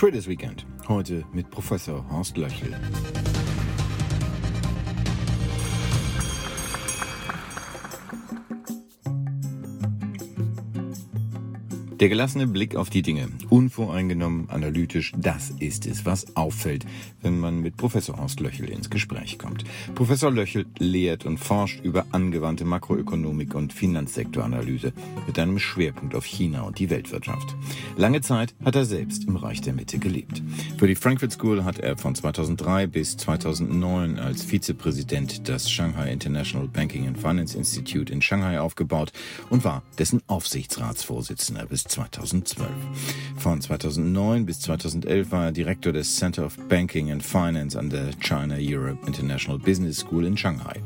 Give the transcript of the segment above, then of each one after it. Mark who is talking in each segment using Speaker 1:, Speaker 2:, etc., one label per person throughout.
Speaker 1: Traders Weekend. Heute mit Professor Horst Löchel. Der gelassene Blick auf die Dinge, unvoreingenommen, analytisch, das ist es, was auffällt, wenn man mit Professor Horst Löchel ins Gespräch kommt. Professor Löchel lehrt und forscht über angewandte Makroökonomik und Finanzsektoranalyse mit einem Schwerpunkt auf China und die Weltwirtschaft. Lange Zeit hat er selbst im Reich der Mitte gelebt. Für die Frankfurt School hat er von 2003 bis 2009 als Vizepräsident das Shanghai International Banking and Finance Institute in Shanghai aufgebaut und war dessen Aufsichtsratsvorsitzender bis 2012. Von 2009 bis 2011 war er Direktor des Center of Banking and Finance an der China Europe International Business School in Shanghai.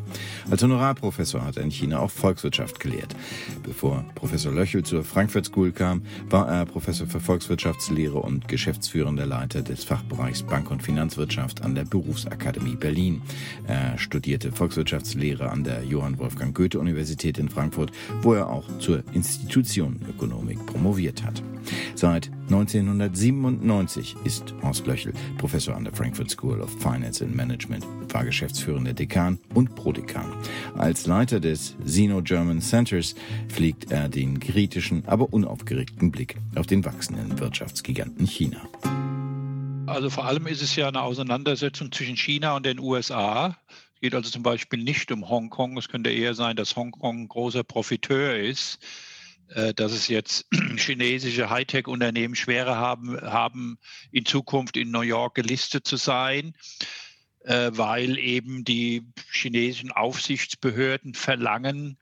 Speaker 1: Als Honorarprofessor hat er in China auch Volkswirtschaft gelehrt. Bevor Professor Löchel zur Frankfurt School kam, war er Professor für Volkswirtschaftslehre und geschäftsführender Leiter des Fachbereichs Bank- und Finanzwirtschaft an der Berufsakademie Berlin. Er studierte Volkswirtschaftslehre an der Johann Wolfgang Goethe Universität in Frankfurt, wo er auch zur Institutionenökonomik promovierte promoviert hat. Seit 1997 ist Horst Löchel Professor an der Frankfurt School of Finance and Management, war geschäftsführender Dekan und Prodekan. Als Leiter des Sino-German Centers fliegt er den kritischen, aber unaufgeregten Blick auf den wachsenden Wirtschaftsgiganten China.
Speaker 2: Also vor allem ist es ja eine Auseinandersetzung zwischen China und den USA. Es geht also zum Beispiel nicht um Hongkong. Es könnte eher sein, dass Hongkong ein großer Profiteur ist dass es jetzt chinesische Hightech-Unternehmen schwerer haben, haben, in Zukunft in New York gelistet zu sein, äh, weil eben die chinesischen Aufsichtsbehörden verlangen,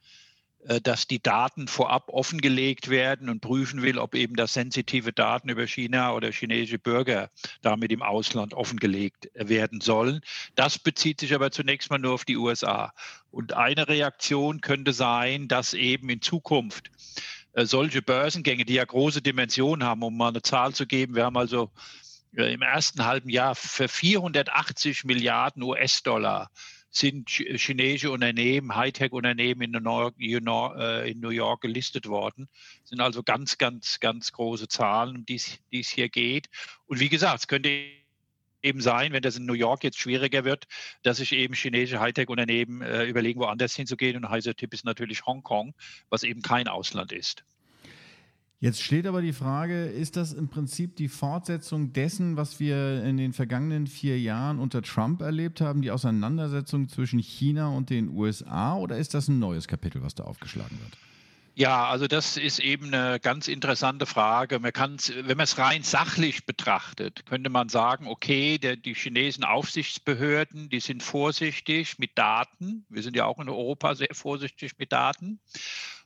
Speaker 2: äh, dass die Daten vorab offengelegt werden und prüfen will, ob eben das sensitive Daten über China oder chinesische Bürger damit im Ausland offengelegt werden sollen. Das bezieht sich aber zunächst mal nur auf die USA. Und eine Reaktion könnte sein, dass eben in Zukunft äh, solche Börsengänge, die ja große Dimensionen haben, um mal eine Zahl zu geben, wir haben also äh, im ersten halben Jahr für 480 Milliarden US-Dollar sind chinesische Unternehmen, Hightech-Unternehmen in, in, New York gelistet worden. Das sind also ganz, ganz, ganz große Zahlen, um die es hier geht. Und wie gesagt, es könnte eben sein, wenn das in New York jetzt schwieriger wird, dass sich eben chinesische Hightech-Unternehmen äh, überlegen, woanders hinzugehen. Und ein heißer Tipp ist natürlich Hongkong, was eben kein Ausland ist.
Speaker 3: Jetzt steht aber die Frage, ist das im Prinzip die Fortsetzung dessen, was wir in den vergangenen vier Jahren unter Trump erlebt haben, die Auseinandersetzung zwischen China und den USA, oder ist das ein neues Kapitel, was da aufgeschlagen wird?
Speaker 2: Ja, also das ist eben eine ganz interessante Frage. Man kann, wenn man es rein sachlich betrachtet, könnte man sagen, okay, der, die chinesischen Aufsichtsbehörden, die sind vorsichtig mit Daten. Wir sind ja auch in Europa sehr vorsichtig mit Daten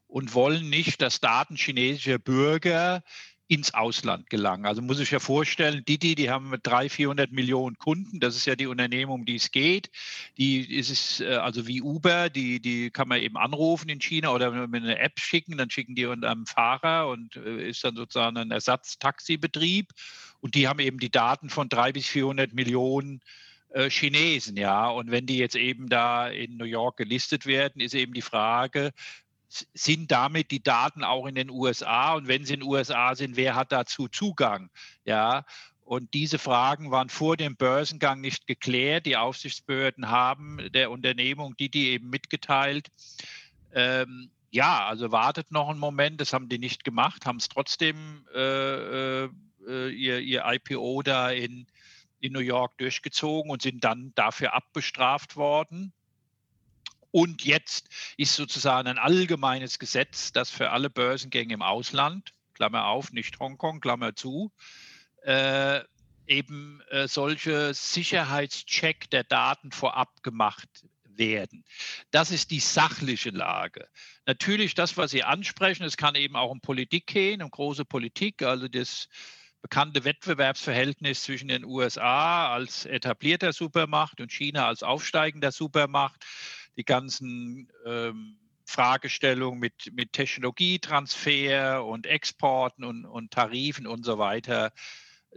Speaker 2: und wollen nicht, dass Daten chinesischer Bürger ins Ausland gelangen. Also muss ich ja vorstellen, Didi, die haben 300, 400 Millionen Kunden. Das ist ja die Unternehmung, um die es geht. Die ist es äh, also wie Uber, die, die kann man eben anrufen in China oder mit einer App schicken, dann schicken die einem Fahrer und äh, ist dann sozusagen ein Ersatztaxibetrieb. Und die haben eben die Daten von 300 bis 400 Millionen äh, Chinesen, ja. Und wenn die jetzt eben da in New York gelistet werden, ist eben die Frage, sind damit die Daten auch in den USA? Und wenn sie in den USA sind, wer hat dazu Zugang? Ja, und diese Fragen waren vor dem Börsengang nicht geklärt. Die Aufsichtsbehörden haben der Unternehmung, die die eben mitgeteilt, ähm, ja, also wartet noch einen Moment, das haben die nicht gemacht, haben es trotzdem äh, äh, ihr, ihr IPO da in, in New York durchgezogen und sind dann dafür abbestraft worden. Und jetzt ist sozusagen ein allgemeines Gesetz, das für alle Börsengänge im Ausland, Klammer auf, nicht Hongkong, Klammer zu, äh, eben äh, solche Sicherheitscheck der Daten vorab gemacht werden. Das ist die sachliche Lage. Natürlich das, was Sie ansprechen, es kann eben auch um Politik gehen, um große Politik, also das bekannte Wettbewerbsverhältnis zwischen den USA als etablierter Supermacht und China als aufsteigender Supermacht die ganzen ähm, Fragestellungen mit, mit Technologietransfer und Exporten und, und Tarifen und so weiter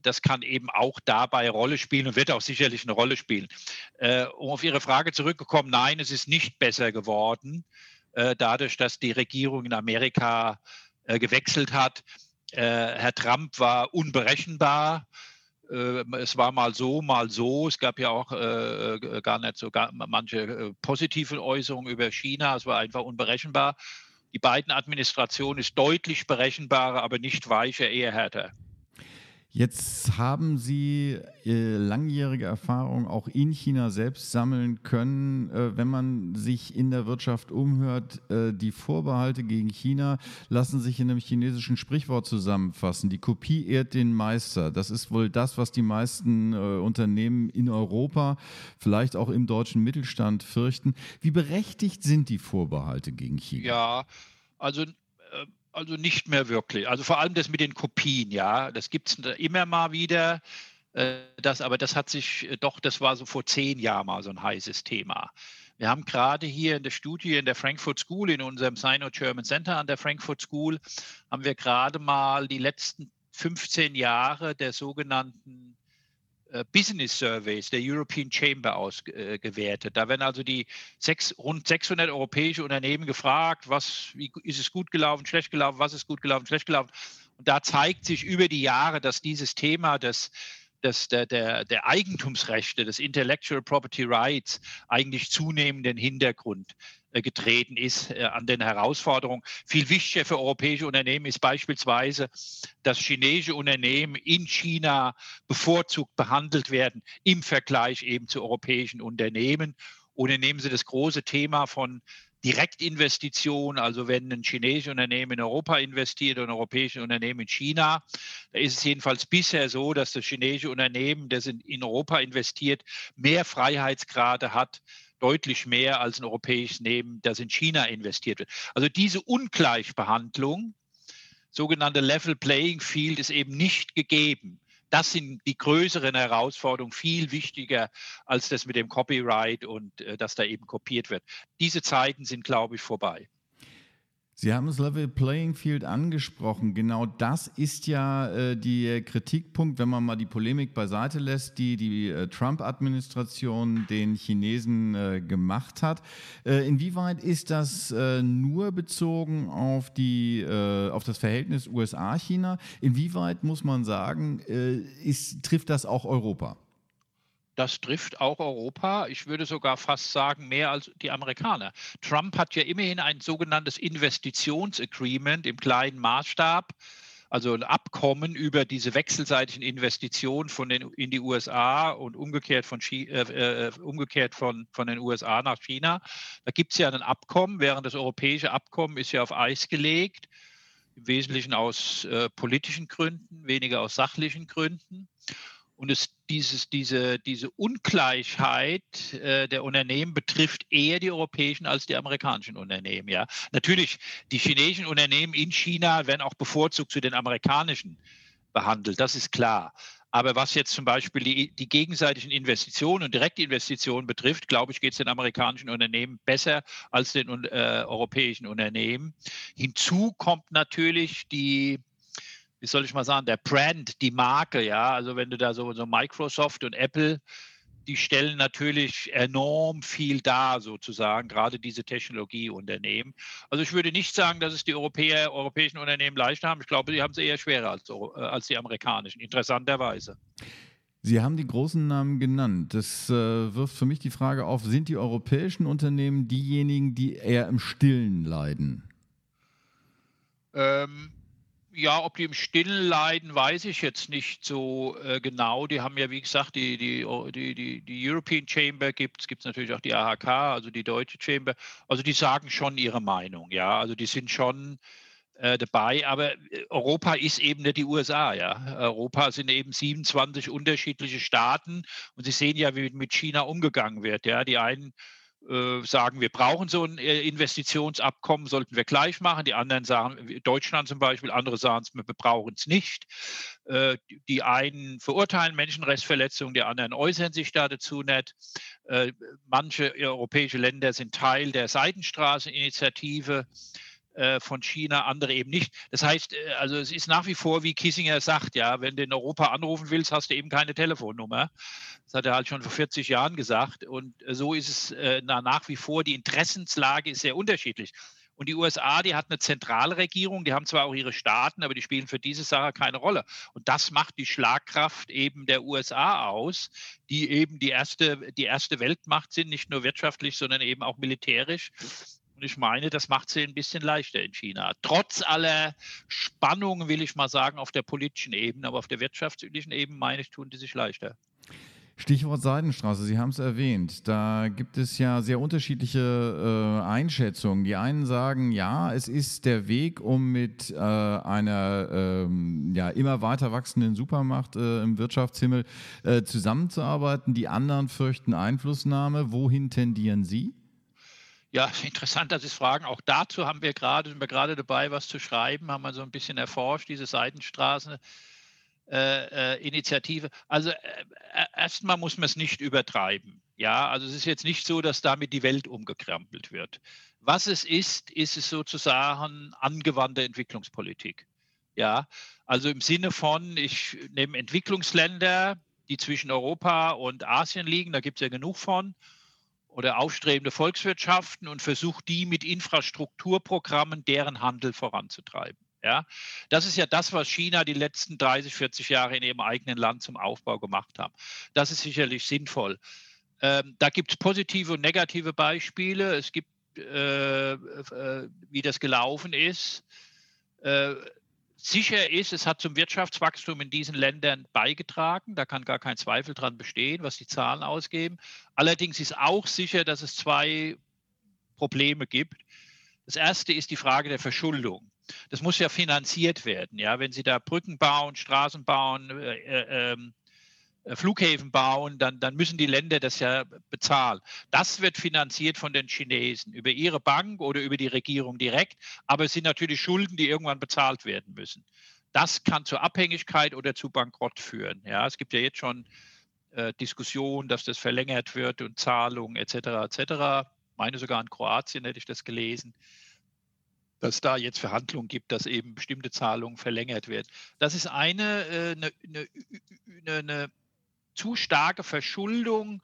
Speaker 2: das kann eben auch dabei Rolle spielen und wird auch sicherlich eine Rolle spielen. Äh, um auf Ihre Frage zurückzukommen, nein, es ist nicht besser geworden, äh, dadurch, dass die Regierung in Amerika äh, gewechselt hat. Äh, Herr Trump war unberechenbar es war mal so, mal so. Es gab ja auch äh, gar nicht so gar, manche äh, positive Äußerungen über China. Es war einfach unberechenbar. Die beiden Administrationen ist deutlich berechenbarer, aber nicht weicher, eher härter.
Speaker 1: Jetzt haben Sie äh, langjährige Erfahrung auch in China selbst sammeln können. Äh, wenn man sich in der Wirtschaft umhört, äh, die Vorbehalte gegen China lassen sich in einem chinesischen Sprichwort zusammenfassen. Die Kopie ehrt den Meister. Das ist wohl das, was die meisten äh, Unternehmen in Europa, vielleicht auch im deutschen Mittelstand fürchten. Wie berechtigt sind die Vorbehalte gegen China?
Speaker 2: Ja, also also nicht mehr wirklich. Also vor allem das mit den Kopien, ja, das gibt es immer mal wieder. Äh, das, aber das hat sich äh, doch, das war so vor zehn Jahren mal so ein heißes Thema. Wir haben gerade hier in der Studie in der Frankfurt School, in unserem Sino-German Center an der Frankfurt School, haben wir gerade mal die letzten 15 Jahre der sogenannten Business Surveys der European Chamber ausgewertet. Da werden also die sechs, rund 600 europäische Unternehmen gefragt, was, wie ist es gut gelaufen, schlecht gelaufen, was ist gut gelaufen, schlecht gelaufen. Und da zeigt sich über die Jahre, dass dieses Thema des, des, der, der, der Eigentumsrechte, des Intellectual Property Rights eigentlich zunehmend in den Hintergrund äh, getreten ist äh, an den Herausforderungen. Viel wichtiger für europäische Unternehmen ist beispielsweise, dass chinesische Unternehmen in China bevorzugt behandelt werden im Vergleich eben zu europäischen Unternehmen. Oder nehmen Sie das große Thema von Direktinvestitionen, also wenn ein chinesisches Unternehmen in Europa investiert und ein europäisches Unternehmen in China, da ist es jedenfalls bisher so, dass das chinesische Unternehmen, das in Europa investiert, mehr Freiheitsgrade hat deutlich mehr als ein europäisches Nehmen, das in China investiert wird. Also diese Ungleichbehandlung, sogenannte Level Playing Field, ist eben nicht gegeben. Das sind die größeren Herausforderungen, viel wichtiger als das mit dem Copyright und äh, dass da eben kopiert wird. Diese Zeiten sind, glaube ich, vorbei.
Speaker 1: Sie haben das Level Playing Field angesprochen. Genau das ist ja äh, der Kritikpunkt, wenn man mal die Polemik beiseite lässt, die die äh, Trump-Administration den Chinesen äh, gemacht hat. Äh, inwieweit ist das äh, nur bezogen auf, die, äh, auf das Verhältnis USA-China? Inwieweit muss man sagen, ist, trifft das auch Europa?
Speaker 2: Das trifft auch Europa. Ich würde sogar fast sagen, mehr als die Amerikaner. Trump hat ja immerhin ein sogenanntes Investitionsagreement im kleinen Maßstab, also ein Abkommen über diese wechselseitigen Investitionen von den, in die USA und umgekehrt von, äh, äh, umgekehrt von, von den USA nach China. Da gibt es ja ein Abkommen, während das europäische Abkommen ist ja auf Eis gelegt, im Wesentlichen aus äh, politischen Gründen, weniger aus sachlichen Gründen. Und es, dieses, diese, diese Ungleichheit äh, der Unternehmen betrifft eher die europäischen als die amerikanischen Unternehmen. Ja. Natürlich, die chinesischen Unternehmen in China werden auch bevorzugt zu den amerikanischen behandelt, das ist klar. Aber was jetzt zum Beispiel die, die gegenseitigen Investitionen und Direktinvestitionen betrifft, glaube ich, geht es den amerikanischen Unternehmen besser als den äh, europäischen Unternehmen. Hinzu kommt natürlich die wie soll ich mal sagen, der Brand, die Marke, ja, also wenn du da so, so Microsoft und Apple, die stellen natürlich enorm viel dar, sozusagen, gerade diese Technologieunternehmen. Also ich würde nicht sagen, dass es die Europäer, europäischen Unternehmen leichter haben. Ich glaube, die haben es eher schwerer als, äh, als die amerikanischen, interessanterweise.
Speaker 1: Sie haben die großen Namen genannt. Das äh, wirft für mich die Frage auf, sind die europäischen Unternehmen diejenigen, die eher im Stillen leiden?
Speaker 2: Ähm, ja, ob die im Stillen leiden, weiß ich jetzt nicht so äh, genau. Die haben ja, wie gesagt, die, die, die, die, die European Chamber gibt es, gibt es natürlich auch die AHK, also die deutsche Chamber. Also die sagen schon ihre Meinung, ja. Also die sind schon äh, dabei, aber äh, Europa ist eben nicht die USA, ja. Europa sind eben 27 unterschiedliche Staaten und Sie sehen ja, wie mit China umgegangen wird, ja. Die einen sagen, wir brauchen so ein äh, Investitionsabkommen, sollten wir gleich machen. Die anderen sagen, Deutschland zum Beispiel, andere sagen, wir brauchen es nicht. Äh, die einen verurteilen Menschenrechtsverletzungen, die anderen äußern sich da dazu nicht. Manche europäische Länder sind Teil der Seidenstraßeninitiative von China, andere eben nicht. Das heißt, also es ist nach wie vor, wie Kissinger sagt, ja, wenn du in Europa anrufen willst, hast du eben keine Telefonnummer. Das hat er halt schon vor 40 Jahren gesagt. Und so ist es äh, nach wie vor. Die Interessenslage ist sehr unterschiedlich. Und die USA, die hat eine Zentralregierung, die haben zwar auch ihre Staaten, aber die spielen für diese Sache keine Rolle. Und das macht die Schlagkraft eben der USA aus, die eben die erste, die erste Weltmacht sind, nicht nur wirtschaftlich, sondern eben auch militärisch. Und ich meine, das macht sie ein bisschen leichter in China. Trotz aller Spannungen, will ich mal sagen, auf der politischen Ebene, aber auf der wirtschaftlichen Ebene, meine ich, tun die sich leichter.
Speaker 1: Stichwort Seidenstraße, Sie haben es erwähnt. Da gibt es ja sehr unterschiedliche äh, Einschätzungen. Die einen sagen, ja, es ist der Weg, um mit äh, einer ähm, ja, immer weiter wachsenden Supermacht äh, im Wirtschaftshimmel äh, zusammenzuarbeiten. Die anderen fürchten Einflussnahme. Wohin tendieren Sie?
Speaker 2: Ja, interessant, dass Sie es fragen. Auch dazu haben wir gerade, sind wir gerade dabei, was zu schreiben, haben wir so ein bisschen erforscht, diese Seidenstraße. Äh, äh. Also äh, äh, erstmal muss man es nicht übertreiben. Ja, also es ist jetzt nicht so, dass damit die Welt umgekrempelt wird. Was es ist, ist es sozusagen angewandte Entwicklungspolitik. Ja, also im Sinne von, ich nehme Entwicklungsländer, die zwischen Europa und Asien liegen, da gibt es ja genug von, oder aufstrebende Volkswirtschaften und versuche die mit Infrastrukturprogrammen deren Handel voranzutreiben. Ja, das ist ja das, was China die letzten 30, 40 Jahre in ihrem eigenen Land zum Aufbau gemacht hat. Das ist sicherlich sinnvoll. Ähm, da gibt es positive und negative Beispiele. Es gibt, äh, äh, wie das gelaufen ist. Äh, sicher ist, es hat zum Wirtschaftswachstum in diesen Ländern beigetragen. Da kann gar kein Zweifel dran bestehen, was die Zahlen ausgeben. Allerdings ist auch sicher, dass es zwei Probleme gibt. Das erste ist die Frage der Verschuldung das muss ja finanziert werden. Ja, wenn Sie da Brücken bauen, Straßen bauen, äh, äh, ähm, äh, Flughäfen bauen, dann, dann müssen die Länder das ja bezahlen. Das wird finanziert von den Chinesen über ihre Bank oder über die Regierung direkt, aber es sind natürlich Schulden, die irgendwann bezahlt werden müssen. Das kann zur Abhängigkeit oder zu Bankrott führen. Ja, es gibt ja jetzt schon äh, Diskussionen, dass das verlängert wird und Zahlungen etc. etc. meine sogar in Kroatien hätte ich das gelesen dass da jetzt Verhandlungen gibt, dass eben bestimmte Zahlungen verlängert werden. Das ist eine, äh, eine, eine, eine zu starke Verschuldung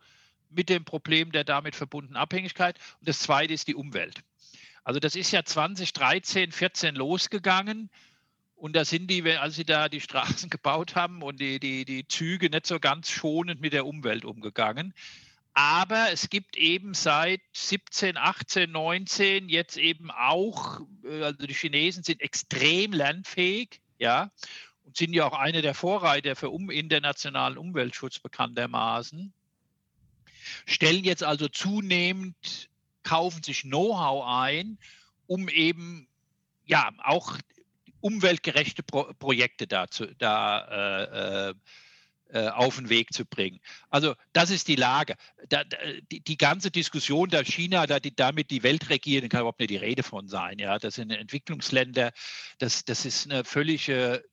Speaker 2: mit dem Problem der damit verbundenen Abhängigkeit. Und das Zweite ist die Umwelt. Also das ist ja 2013, 14 losgegangen. Und da sind die, als sie da die Straßen gebaut haben und die, die, die Züge nicht so ganz schonend mit der Umwelt umgegangen. Aber es gibt eben seit 17, 18, 19 jetzt eben auch, äh, also die Chinesen sind extrem lernfähig, ja, und sind ja auch eine der Vorreiter für um internationalen Umweltschutz bekanntermaßen, stellen jetzt also zunehmend, kaufen sich Know-how ein, um eben ja auch umweltgerechte Pro Projekte da, zu, da äh, äh, auf den Weg zu bringen. Also das ist die Lage. Da, die, die, ganze Diskussion, da China da die, damit die Welt regieren, kann überhaupt nicht die Rede von sein. Ja, das sind Entwicklungsländer, das, das ist eine völlig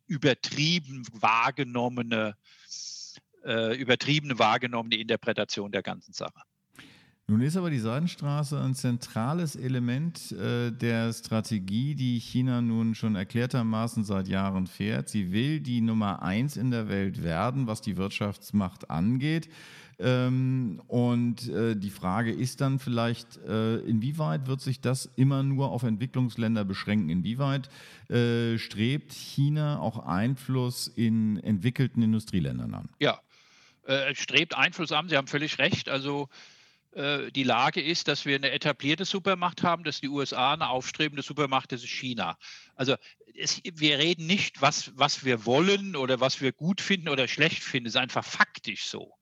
Speaker 2: übertrieben wahrgenommene, äh, übertriebene wahrgenommene Interpretation der ganzen Sache.
Speaker 1: Nun ist aber die Seidenstraße ein zentrales Element äh, der Strategie, die China nun schon erklärtermaßen seit Jahren fährt. Sie will die Nummer eins in der Welt werden, was die Wirtschaftsmacht angeht. Ähm, und äh, die Frage ist dann vielleicht, äh, inwieweit wird sich das immer nur auf Entwicklungsländer beschränken? Inwieweit strebt China auch Einfluss in entwickelten Industrieländern an?
Speaker 2: Ja, strebt Einfluss an. Sie haben völlig recht. Also die Lage ist, dass wir eine etablierte Supermacht haben, dass die USA eine aufstrebende Supermacht, das ist China. Also es, wir reden nicht, was, was wir wollen oder was wir gut finden oder schlecht finden, es ist einfach faktisch so.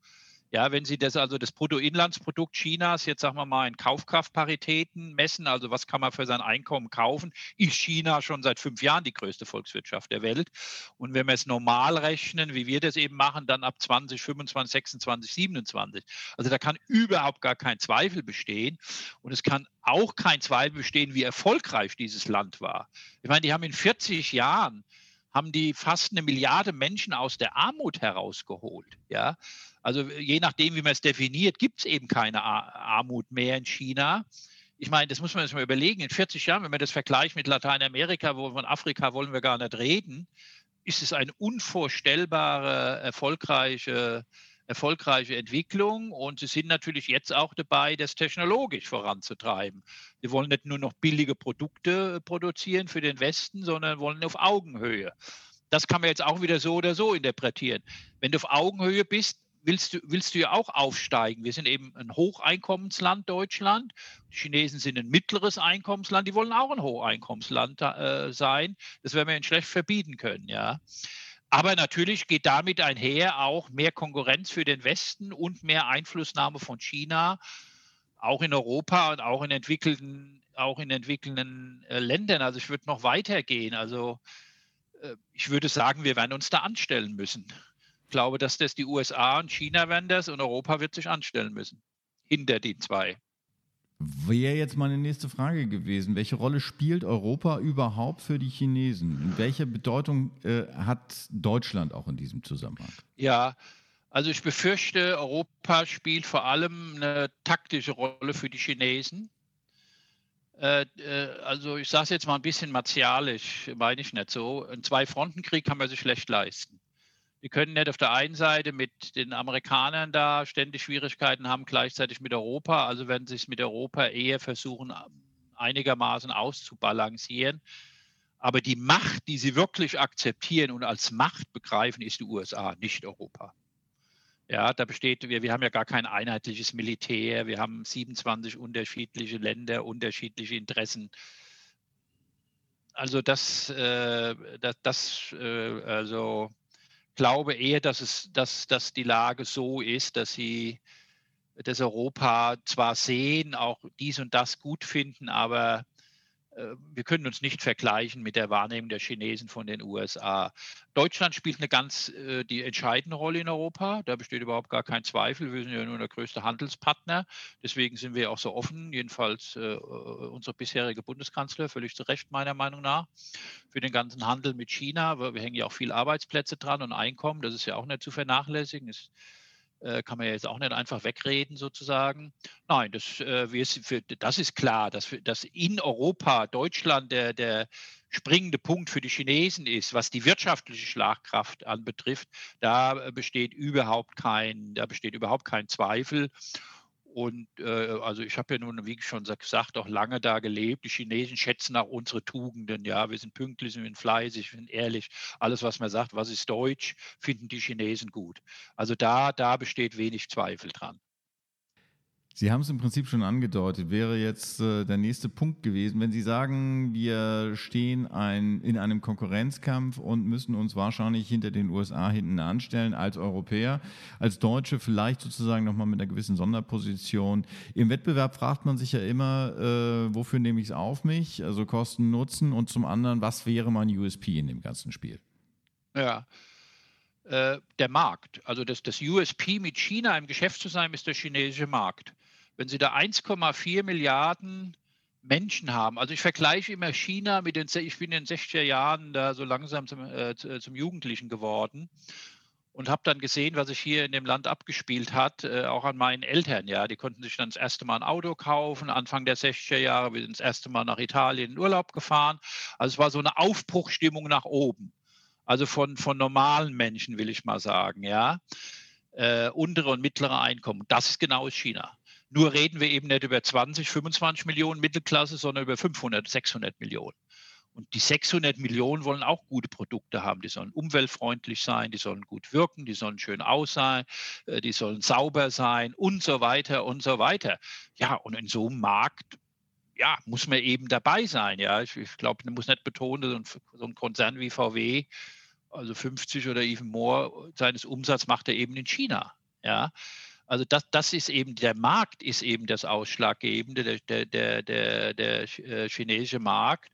Speaker 2: Ja, wenn Sie das also das Bruttoinlandsprodukt Chinas jetzt sagen wir mal in Kaufkraftparitäten messen, also was kann man für sein Einkommen kaufen, ist China schon seit fünf Jahren die größte Volkswirtschaft der Welt. Und wenn wir es normal rechnen, wie wir das eben machen, dann ab 2025, 26, 27. Also da kann überhaupt gar kein Zweifel bestehen. Und es kann auch kein Zweifel bestehen, wie erfolgreich dieses Land war. Ich meine, die haben in 40 Jahren haben die fast eine Milliarde Menschen aus der Armut herausgeholt. Ja, also je nachdem, wie man es definiert, gibt es eben keine Armut mehr in China. Ich meine, das muss man sich mal überlegen. In 40 Jahren, wenn man das vergleicht mit Lateinamerika, wo von Afrika wollen wir gar nicht reden, ist es eine unvorstellbare, erfolgreiche erfolgreiche Entwicklung und sie sind natürlich jetzt auch dabei, das technologisch voranzutreiben. Sie wollen nicht nur noch billige Produkte produzieren für den Westen, sondern wollen auf Augenhöhe. Das kann man jetzt auch wieder so oder so interpretieren. Wenn du auf Augenhöhe bist, willst du, willst du ja auch aufsteigen. Wir sind eben ein Hocheinkommensland, Deutschland. Die Chinesen sind ein mittleres Einkommensland. Die wollen auch ein Hocheinkommensland äh, sein. Das werden wir ihnen schlecht verbieten können, ja. Aber natürlich geht damit einher auch mehr Konkurrenz für den Westen und mehr Einflussnahme von China, auch in Europa und auch in entwickelten, auch in entwickelnden äh, Ländern. Also ich würde noch weitergehen. Also äh, ich würde sagen, wir werden uns da anstellen müssen. Ich glaube, dass das die USA und China werden das und Europa wird sich anstellen müssen. Hinter die zwei.
Speaker 1: Wäre jetzt meine nächste Frage gewesen. Welche Rolle spielt Europa überhaupt für die Chinesen? Welche Bedeutung äh, hat Deutschland auch in diesem Zusammenhang?
Speaker 2: Ja, also ich befürchte, Europa spielt vor allem eine taktische Rolle für die Chinesen. Äh, äh, also ich sage es jetzt mal ein bisschen martialisch, meine ich nicht so. Ein Zwei-Fronten-Krieg kann man sich schlecht leisten. Wir können nicht auf der einen Seite mit den Amerikanern da ständig Schwierigkeiten haben, gleichzeitig mit Europa. Also werden sie es mit Europa eher versuchen, einigermaßen auszubalancieren. Aber die Macht, die sie wirklich akzeptieren und als Macht begreifen, ist die USA, nicht Europa. Ja, da besteht, wir, wir haben ja gar kein einheitliches Militär, wir haben 27 unterschiedliche Länder, unterschiedliche Interessen. Also das, äh, das, das äh, also glaube eher, dass, es, dass, dass die Lage so ist, dass sie das Europa zwar sehen, auch dies und das gut finden, aber wir können uns nicht vergleichen mit der Wahrnehmung der Chinesen von den USA. Deutschland spielt eine ganz äh, die entscheidende Rolle in Europa. Da besteht überhaupt gar kein Zweifel. Wir sind ja nur der größte Handelspartner. Deswegen sind wir auch so offen, jedenfalls äh, unser bisheriger Bundeskanzler, völlig zu Recht meiner Meinung nach, für den ganzen Handel mit China. Wir hängen ja auch viele Arbeitsplätze dran und Einkommen. Das ist ja auch nicht zu vernachlässigen. Äh, kann man ja jetzt auch nicht einfach wegreden sozusagen. Nein, das, äh, das ist klar, dass, dass in Europa, Deutschland der, der springende Punkt für die Chinesen ist, was die wirtschaftliche Schlagkraft anbetrifft, da besteht überhaupt kein, da besteht überhaupt kein Zweifel. Und äh, also ich habe ja nun, wie schon gesagt, auch lange da gelebt. Die Chinesen schätzen auch unsere Tugenden. Ja, wir sind pünktlich, wir sind fleißig, wir sind ehrlich. Alles, was man sagt, was ist deutsch, finden die Chinesen gut. Also da, da besteht wenig Zweifel dran.
Speaker 1: Sie haben es im Prinzip schon angedeutet, wäre jetzt äh, der nächste Punkt gewesen, wenn Sie sagen, wir stehen ein, in einem Konkurrenzkampf und müssen uns wahrscheinlich hinter den USA hinten anstellen als Europäer, als Deutsche vielleicht sozusagen nochmal mit einer gewissen Sonderposition. Im Wettbewerb fragt man sich ja immer, äh, wofür nehme ich es auf mich, also Kosten, Nutzen und zum anderen, was wäre mein USP in dem ganzen Spiel?
Speaker 2: Ja, äh, der Markt. Also das, das USP mit China im Geschäft zu sein, ist der chinesische Markt wenn Sie da 1,4 Milliarden Menschen haben. Also ich vergleiche immer China mit den, ich bin in den 60er Jahren da so langsam zum, äh, zum Jugendlichen geworden und habe dann gesehen, was sich hier in dem Land abgespielt hat, äh, auch an meinen Eltern. Ja, die konnten sich dann das erste Mal ein Auto kaufen. Anfang der 60er Jahre wir sind das erste Mal nach Italien in Urlaub gefahren. Also es war so eine Aufbruchstimmung nach oben. Also von, von normalen Menschen, will ich mal sagen, ja. Äh, untere und mittlere Einkommen. Das ist genau China. Nur reden wir eben nicht über 20, 25 Millionen Mittelklasse, sondern über 500, 600 Millionen. Und die 600 Millionen wollen auch gute Produkte haben. Die sollen umweltfreundlich sein, die sollen gut wirken, die sollen schön aussehen, äh, die sollen sauber sein und so weiter und so weiter. Ja, und in so einem Markt ja, muss man eben dabei sein. Ja, ich, ich glaube, man muss nicht betonen, so ein Konzern wie VW, also 50 oder even more seines Umsatzes macht er eben in China. Ja, also das, das ist eben, der Markt ist eben das Ausschlaggebende, der, der, der, der, äh, chinesische Markt,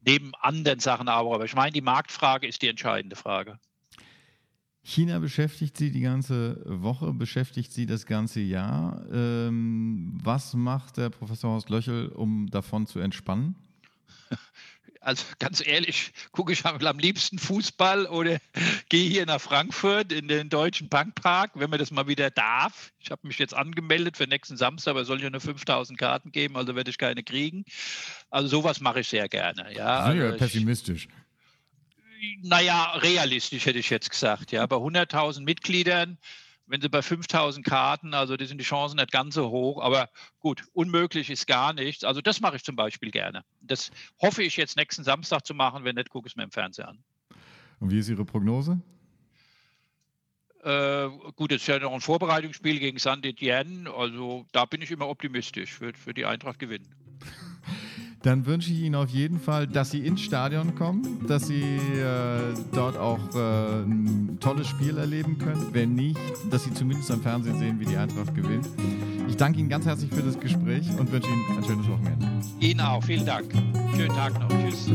Speaker 2: neben anderen Sachen aber. Aber ich meine, die Marktfrage ist die entscheidende Frage.
Speaker 1: China beschäftigt Sie die ganze Woche, beschäftigt Sie das ganze Jahr. Ähm, was macht der Professor Horst Löchel, um davon zu entspannen?
Speaker 2: Also ganz ehrlich, gucke ich am liebsten Fußball oder gehe hier nach Frankfurt in den Deutschen Bankpark, wenn man das mal wieder darf. Ich habe mich jetzt angemeldet für nächsten Samstag, aber es soll ja nur 5000 Karten geben, also werde ich keine kriegen. Also sowas mache ich sehr gerne. Ja,
Speaker 1: also
Speaker 2: ja
Speaker 1: pessimistisch.
Speaker 2: Ich, naja, realistisch hätte ich jetzt gesagt. Ja, bei 100.000 Mitgliedern wenn sie bei 5000 Karten, also die sind die Chancen nicht ganz so hoch, aber gut, unmöglich ist gar nichts. Also das mache ich zum Beispiel gerne. Das hoffe ich jetzt nächsten Samstag zu machen, wenn nicht, gucke ich es mir im Fernsehen an.
Speaker 1: Und wie ist Ihre Prognose?
Speaker 2: Äh, gut, jetzt ist ja noch ein Vorbereitungsspiel gegen Saint-Etienne, also da bin ich immer optimistisch, für, für die Eintracht gewinnen.
Speaker 1: Dann wünsche ich Ihnen auf jeden Fall, dass Sie ins Stadion kommen, dass Sie äh, dort auch äh, ein tolles Spiel erleben können. Wenn nicht, dass Sie zumindest am Fernsehen sehen, wie die Eintracht gewinnt. Ich danke Ihnen ganz herzlich für das Gespräch und wünsche Ihnen ein schönes Wochenende.
Speaker 2: Ihnen auch, vielen Dank. Schönen Tag noch. Tschüss.